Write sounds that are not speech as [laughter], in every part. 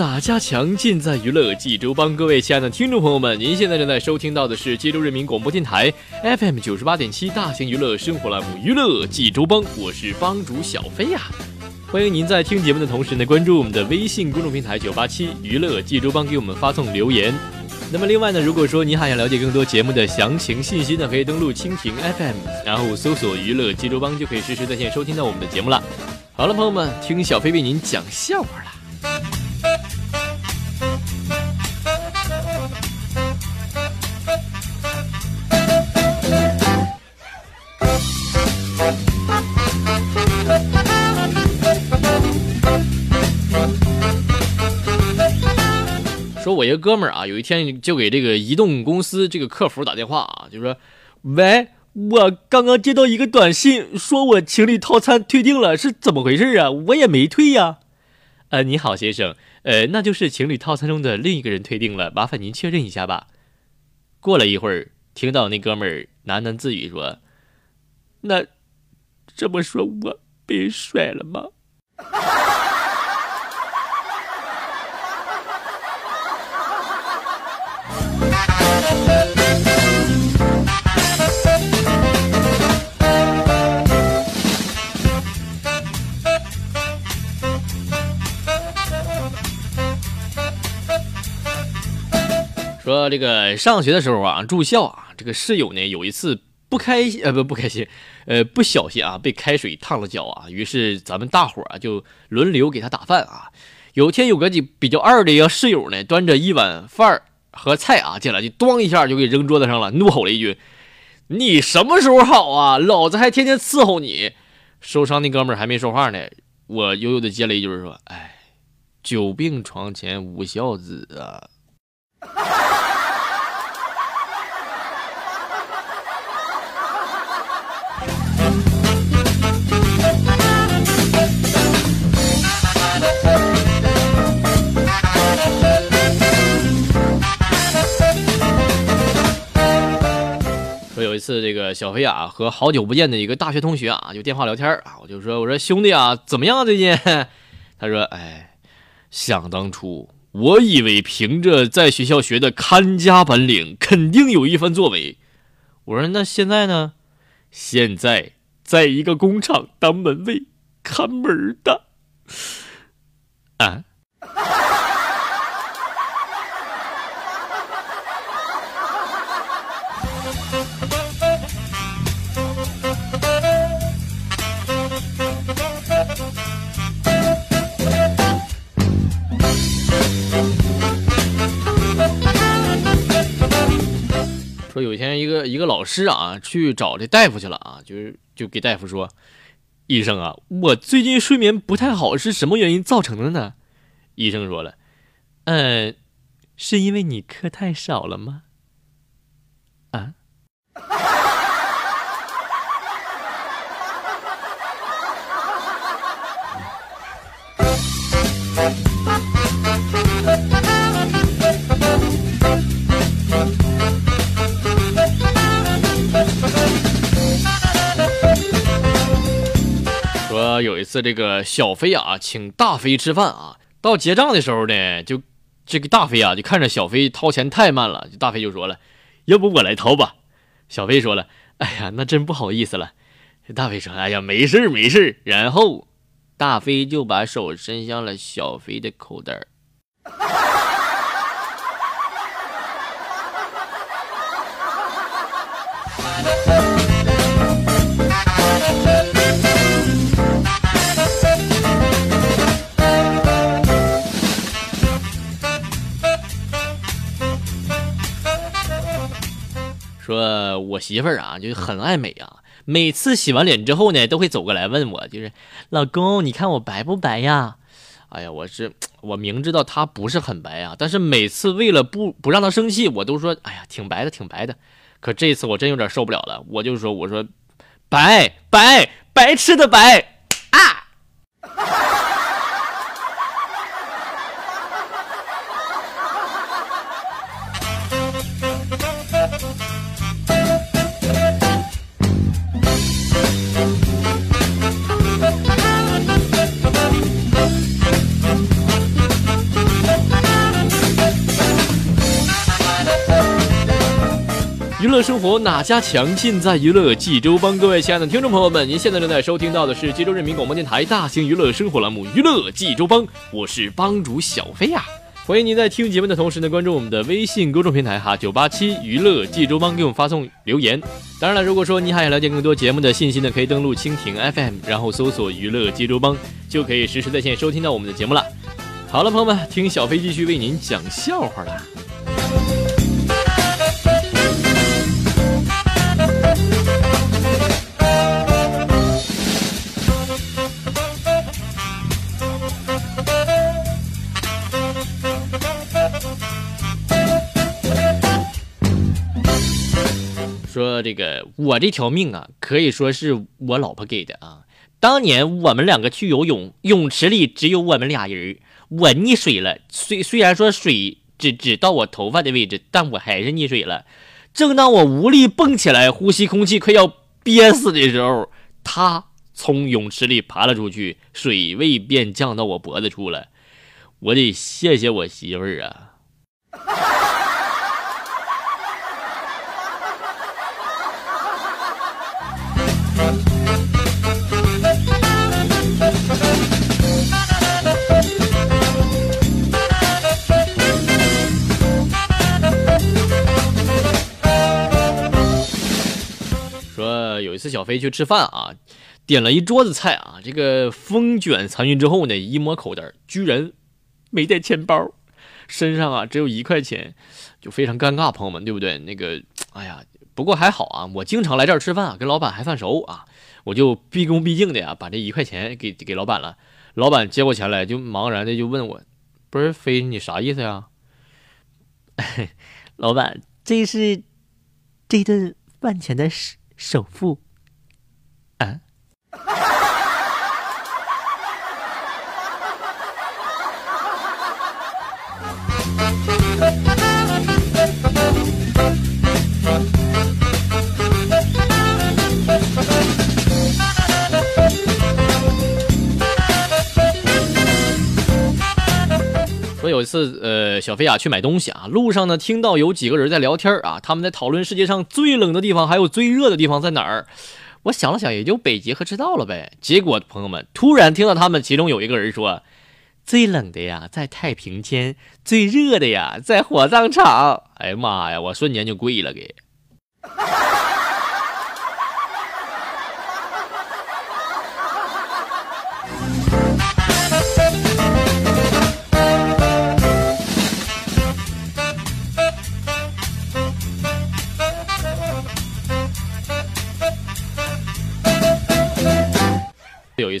哪家强？尽在娱乐济州帮。各位亲爱的听众朋友们，您现在正在收听到的是济州人民广播电台 FM 九十八点七大型娱乐生活栏目《娱乐济州帮》，我是帮主小飞呀。欢迎您在听节目的同时呢，关注我们的微信公众平台九八七娱乐济州帮，给我们发送留言。那么另外呢，如果说您还想了解更多节目的详情信息呢，可以登录蜻蜓 FM，然后搜索“娱乐济州帮”，就可以实时在线收听到我们的节目了。好了，朋友们，听小飞为您讲笑话了。我一个哥们儿啊，有一天就给这个移动公司这个客服打电话啊，就说：“喂，我刚刚接到一个短信，说我情侣套餐退订了，是怎么回事啊？我也没退呀。”呃，你好，先生，呃，那就是情侣套餐中的另一个人退订了，麻烦您确认一下吧。过了一会儿，听到那哥们儿喃喃自语说：“那这么说，我被甩了吗？” [laughs] 说这个上学的时候啊，住校啊，这个室友呢有一次不开心呃不不开心，呃不小心啊被开水烫了脚啊，于是咱们大伙儿啊就轮流给他打饭啊。有天有个比比较二的一个室友呢，端着一碗饭和菜啊进来，就咣一下就给扔桌子上了，怒吼了一句：“你什么时候好啊？老子还天天伺候你！”受伤那哥们儿还没说话呢，我悠悠的接了一句说：“哎，久病床前无孝子啊。”次，这个小飞啊和好久不见的一个大学同学啊就电话聊天啊，我就说我说兄弟啊怎么样最近？[laughs] 他说哎，想当初我以为凭着在学校学的看家本领，肯定有一番作为。我说那现在呢？现在在一个工厂当门卫，看门的。老师啊去找这大夫去了啊，就是就给大夫说，医生啊，我最近睡眠不太好，是什么原因造成的呢？医生说了，嗯，是因为你课太少了吗？这个小飞啊请大飞吃饭啊，到结账的时候呢，就这个大飞啊就看着小飞掏钱太慢了，大飞就说了，要不我来掏吧。小飞说了，哎呀，那真不好意思了。大飞说：“哎呀，没事没事。”然后大飞就把手伸向了小飞的口袋。[laughs] 说我媳妇儿啊，就很爱美啊。每次洗完脸之后呢，都会走过来问我，就是老公，你看我白不白呀？哎呀，我是我明知道她不是很白啊，但是每次为了不不让她生气，我都说，哎呀，挺白的，挺白的。可这次我真有点受不了了，我就说，我说，白白白痴的白生活哪家强？尽在娱乐济州帮。各位亲爱的听众朋友们，您现在正在收听到的是济州人民广播电台大型娱乐生活栏目《娱乐济州帮》，我是帮主小飞呀。欢迎您在听节目的同时呢，关注我们的微信公众平台哈，九八七娱乐济州帮，给我们发送留言。当然了，如果说您还想了解更多节目的信息呢，可以登录蜻蜓 FM，然后搜索“娱乐济州帮”，就可以实时在线收听到我们的节目了。好了，朋友们，听小飞继续为您讲笑话了。这个我这条命啊，可以说是我老婆给的啊。当年我们两个去游泳，泳池里只有我们俩人，我溺水了。虽虽然说水只只到我头发的位置，但我还是溺水了。正当我无力蹦起来，呼吸空气快要憋死的时候，她从泳池里爬了出去，水位便降到我脖子处了。我得谢谢我媳妇儿啊。说有一次小飞去吃饭啊，点了一桌子菜啊，这个风卷残云之后呢，一摸口袋，居然没带钱包，身上啊只有一块钱，就非常尴尬，朋友们对不对？那个，哎呀，不过还好啊，我经常来这儿吃饭啊，跟老板还算熟啊，我就毕恭毕敬的呀，把这一块钱给给老板了。老板接过钱来，就茫然的就问我，不是飞，你啥意思呀？[laughs] 老板，这是这顿饭钱的首。首付，啊！次，呃，小飞啊去买东西啊，路上呢听到有几个人在聊天啊，他们在讨论世界上最冷的地方还有最热的地方在哪儿。我想了想，也就北极和赤道了呗。结果朋友们突然听到他们其中有一个人说：“最冷的呀在太平间，最热的呀在火葬场。”哎呀妈呀，我瞬间就跪了给。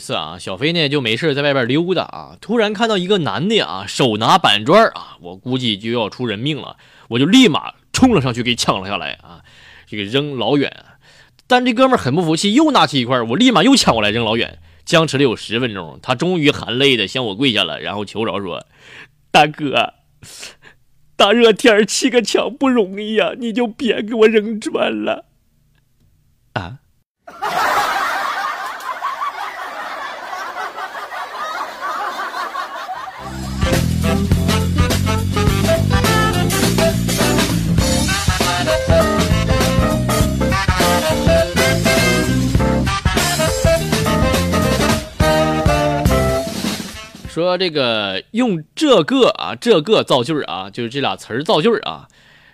次啊，小飞呢就没事在外边溜达啊，突然看到一个男的啊，手拿板砖啊，我估计就要出人命了，我就立马冲了上去给抢了下来啊，这个扔老远。但这哥们很不服气，又拿起一块，我立马又抢过来扔老远。僵持了有十分钟，他终于含泪的向我跪下了，然后求饶说：“大哥，大热天砌个墙不容易呀，你就别给我扔砖了。”啊。说这个用这个啊，这个造句啊，就是这俩词儿造句啊，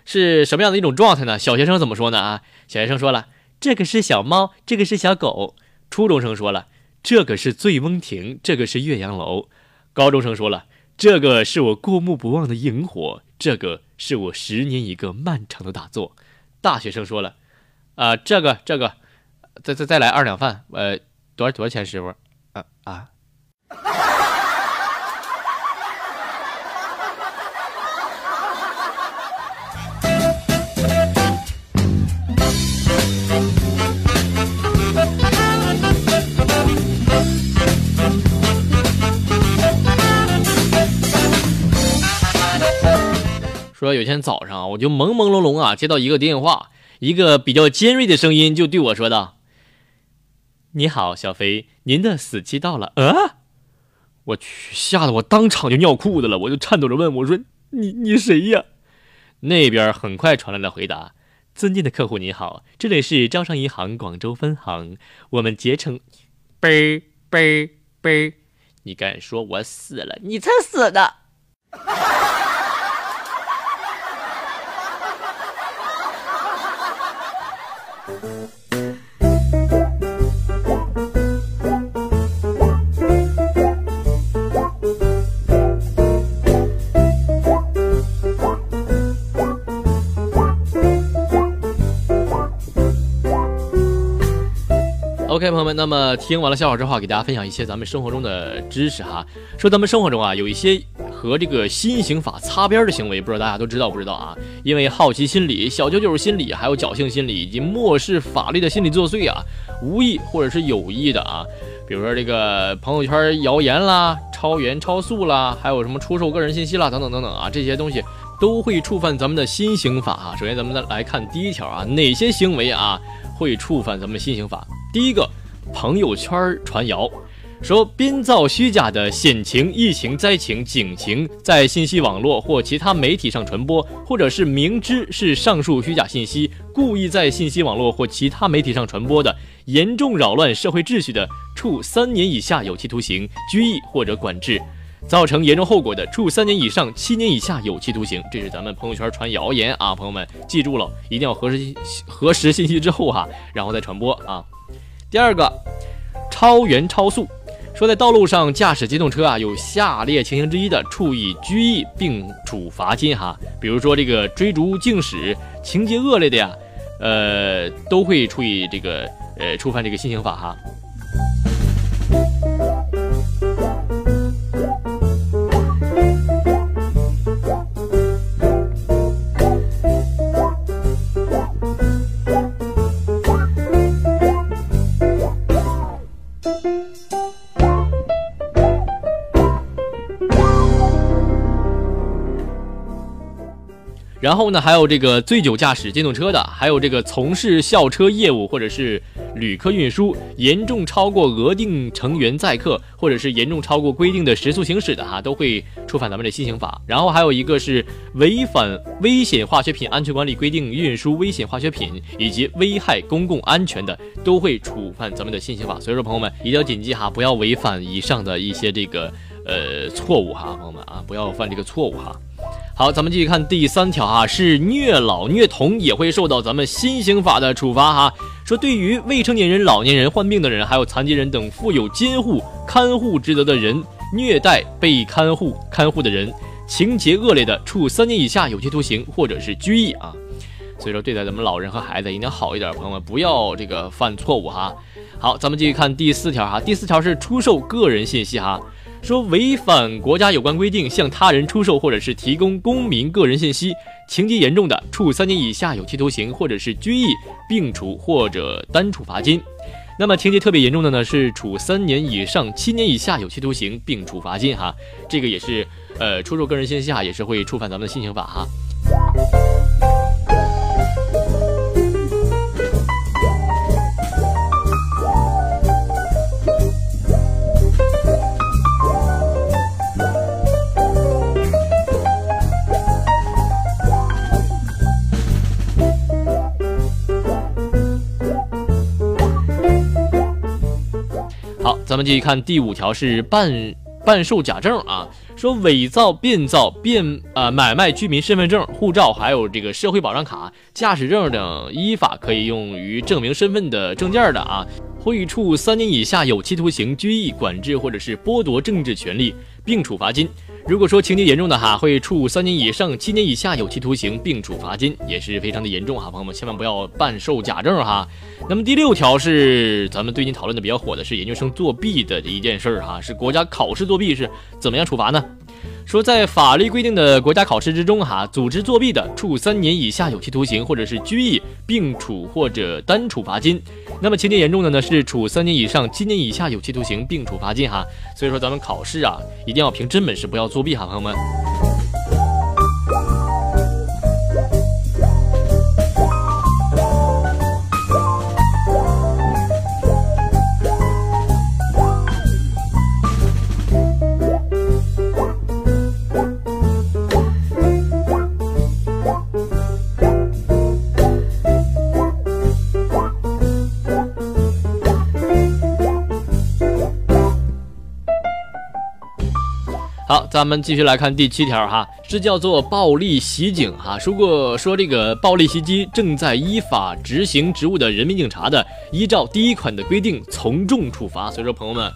是什么样的一种状态呢？小学生怎么说呢？啊，小学生说了，这个是小猫，这个是小狗。初中生说了，这个是醉翁亭，这个是岳阳楼。高中生说了，这个是我过目不忘的萤火，这个是我十年一个漫长的打坐。大学生说了，啊，这个这个，再再再来二两饭，呃，多少多少钱，师傅？啊啊。说有天早上，我就朦朦胧胧啊，接到一个电话，一个比较尖锐的声音就对我说道：“你好，小飞，您的死期到了。”啊！我去，吓得我当场就尿裤子了，我就颤抖着问我说：“你你谁呀？”那边很快传来了回答：“尊敬的客户你好，这里是招商银行广州分行，我们竭诚……嘣嘣嘣！你敢说我死了？你才死的！” OK，朋友们，那么听完了笑话之后，给大家分享一些咱们生活中的知识哈。说咱们生活中啊，有一些和这个新刑法擦边的行为，不知道大家都知道不知道啊？因为好奇心理、小九九心理，还有侥幸心理以及漠视法律的心理作祟啊，无意或者是有意的啊，比如说这个朋友圈谣言啦、超员超速啦，还有什么出售个人信息啦等等等等啊，这些东西都会触犯咱们的新刑法哈。首先咱们再来看第一条啊，哪些行为啊会触犯咱们新刑法？第一个，朋友圈传谣，说编造虚假的险情、疫情、灾情、警情，在信息网络或其他媒体上传播，或者是明知是上述虚假信息，故意在信息网络或其他媒体上传播的，严重扰乱社会秩序的，处三年以下有期徒刑、拘役或者管制；造成严重后果的，处三年以上七年以下有期徒刑。这是咱们朋友圈传谣言啊，朋友们记住了，一定要核实核实信息之后哈，然后再传播啊。第二个，超员超速，说在道路上驾驶机动车啊，有下列情形之一的，处以拘役并处罚金哈。比如说这个追逐竞驶，情节恶劣的呀，呃，都会处以这个呃触犯这个新刑法哈。然后呢，还有这个醉酒驾驶电动车的，还有这个从事校车业务或者是旅客运输，严重超过额定成员载客，或者是严重超过规定的时速行驶的哈，都会触犯咱们的新刑法。然后还有一个是违反危险化学品安全管理规定运输危险化学品以及危害公共安全的，都会触犯咱们的新刑法。所以说，朋友们一定要谨记哈，不要违反以上的一些这个呃错误哈，朋友们啊，不要犯这个错误哈。好，咱们继续看第三条哈，是虐老虐童也会受到咱们新刑法的处罚哈。说对于未成年人、老年人、患病的人，还有残疾人等负有监护、看护职责的人，虐待被看护、看护的人，情节恶劣的，处三年以下有期徒刑或者是拘役啊。所以说，对待咱们老人和孩子一定要好一点，朋友们不要这个犯错误哈。好，咱们继续看第四条哈，第四条是出售个人信息哈。说违反国家有关规定向他人出售或者是提供公民个人信息，情节严重的，处三年以下有期徒刑或者是拘役，并处或者单处罚金。那么情节特别严重的呢，是处三年以上七年以下有期徒刑，并处罚金哈。这个也是，呃，出售个人信息啊，也是会触犯咱们的新刑法哈。咱们继续看第五条，是办办售假证啊，说伪造、变造、变呃买卖居民身份证、护照，还有这个社会保障卡、驾驶证等依法可以用于证明身份的证件的啊，会处三年以下有期徒刑、拘役、管制或者是剥夺政治权利，并处罚金。如果说情节严重的哈，会处三年以上七年以下有期徒刑，并处罚金，也是非常的严重哈。朋友们千万不要办售假证哈。那么第六条是咱们最近讨论的比较火的是研究生作弊的一件事儿哈，是国家考试作弊是怎么样处罚呢？说在法律规定的国家考试之中，哈，组织作弊的，处三年以下有期徒刑，或者是拘役，并处或者单处罚金。那么情节严重的呢，是处三年以上七年以下有期徒刑，并处罚金，哈。所以说咱们考试啊，一定要凭真本事，不要作弊，哈，朋友们。咱们继续来看第七条哈，是叫做暴力袭警哈。如果说这个暴力袭击正在依法执行职务的人民警察的，依照第一款的规定从重处罚。所以说，朋友们，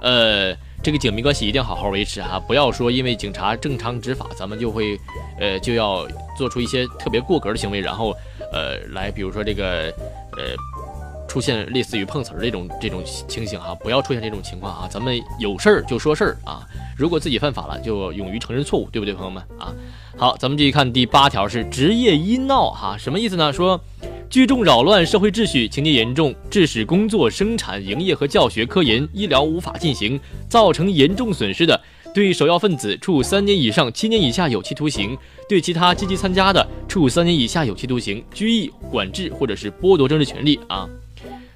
呃，这个警民关系一定要好好维持哈，不要说因为警察正常执法，咱们就会，呃，就要做出一些特别过格的行为，然后，呃，来比如说这个，呃。出现类似于碰瓷儿这种这种情形哈，不要出现这种情况啊！咱们有事儿就说事儿啊，如果自己犯法了，就勇于承认错误，对不对，朋友们啊？好，咱们继续看第八条是职业医闹哈，什么意思呢？说聚众扰乱社会秩序，情节严重，致使工作、生产、营业和教学、科研、医疗无法进行，造成严重损失的，对首要分子处三年以上七年以下有期徒刑；对其他积极参加的，处三年以下有期徒刑、拘役、管制或者是剥夺政治权利啊。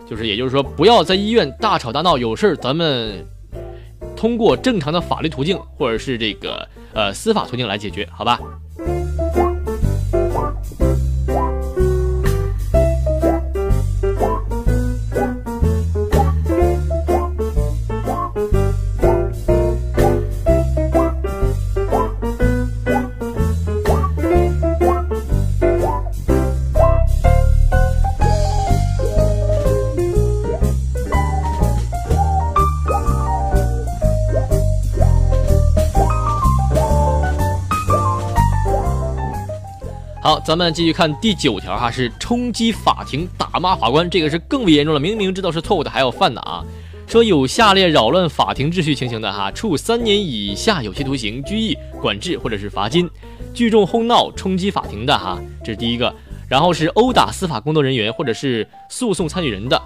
就是，也就是说，不要在医院大吵大闹，有事儿咱们通过正常的法律途径，或者是这个呃司法途径来解决，好吧？好，咱们继续看第九条哈，是冲击法庭、打骂法官，这个是更为严重了。明明知道是错误的，还要犯的啊！说有下列扰乱法庭秩序情形的哈，处三年以下有期徒刑、拘役、管制或者是罚金。聚众哄闹、冲击法庭的哈，这是第一个。然后是殴打司法工作人员或者是诉讼参与人的，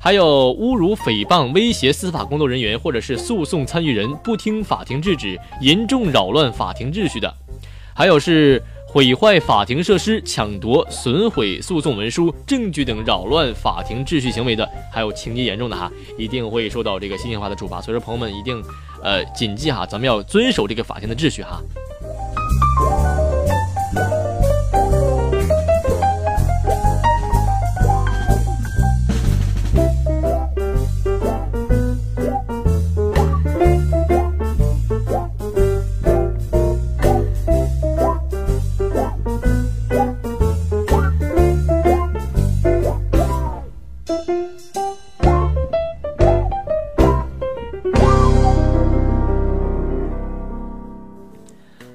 还有侮辱、诽谤、威胁司法工作人员或者是诉讼参与人，不听法庭制止，严重扰乱法庭秩序的，还有是。毁坏法庭设施、抢夺、损毁诉讼文书、证据等扰乱法庭秩序行为的，还有情节严重的哈，一定会受到这个新型化的处罚。所以说，朋友们一定，呃，谨记哈，咱们要遵守这个法庭的秩序哈。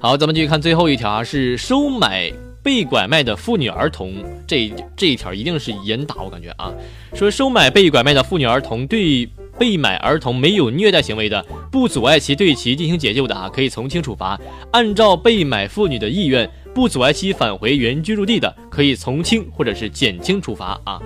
好，咱们继续看最后一条啊，是收买被拐卖的妇女儿童。这这一条一定是严打，我感觉啊，说收买被拐卖的妇女儿童，对被买儿童没有虐待行为的，不阻碍其对其进行解救的啊，可以从轻处罚；按照被买妇女的意愿，不阻碍其返回原居住地的，可以从轻或者是减轻处罚啊。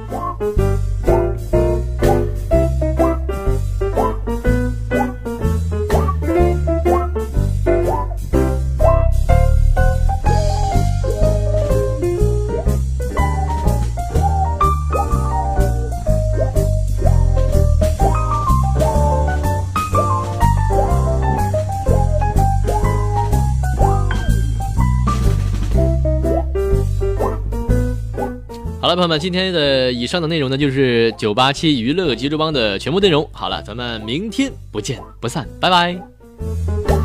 好了，朋友们，今天的以上的内容呢，就是九八七娱乐急救帮的全部内容。好了，咱们明天不见不散，拜拜。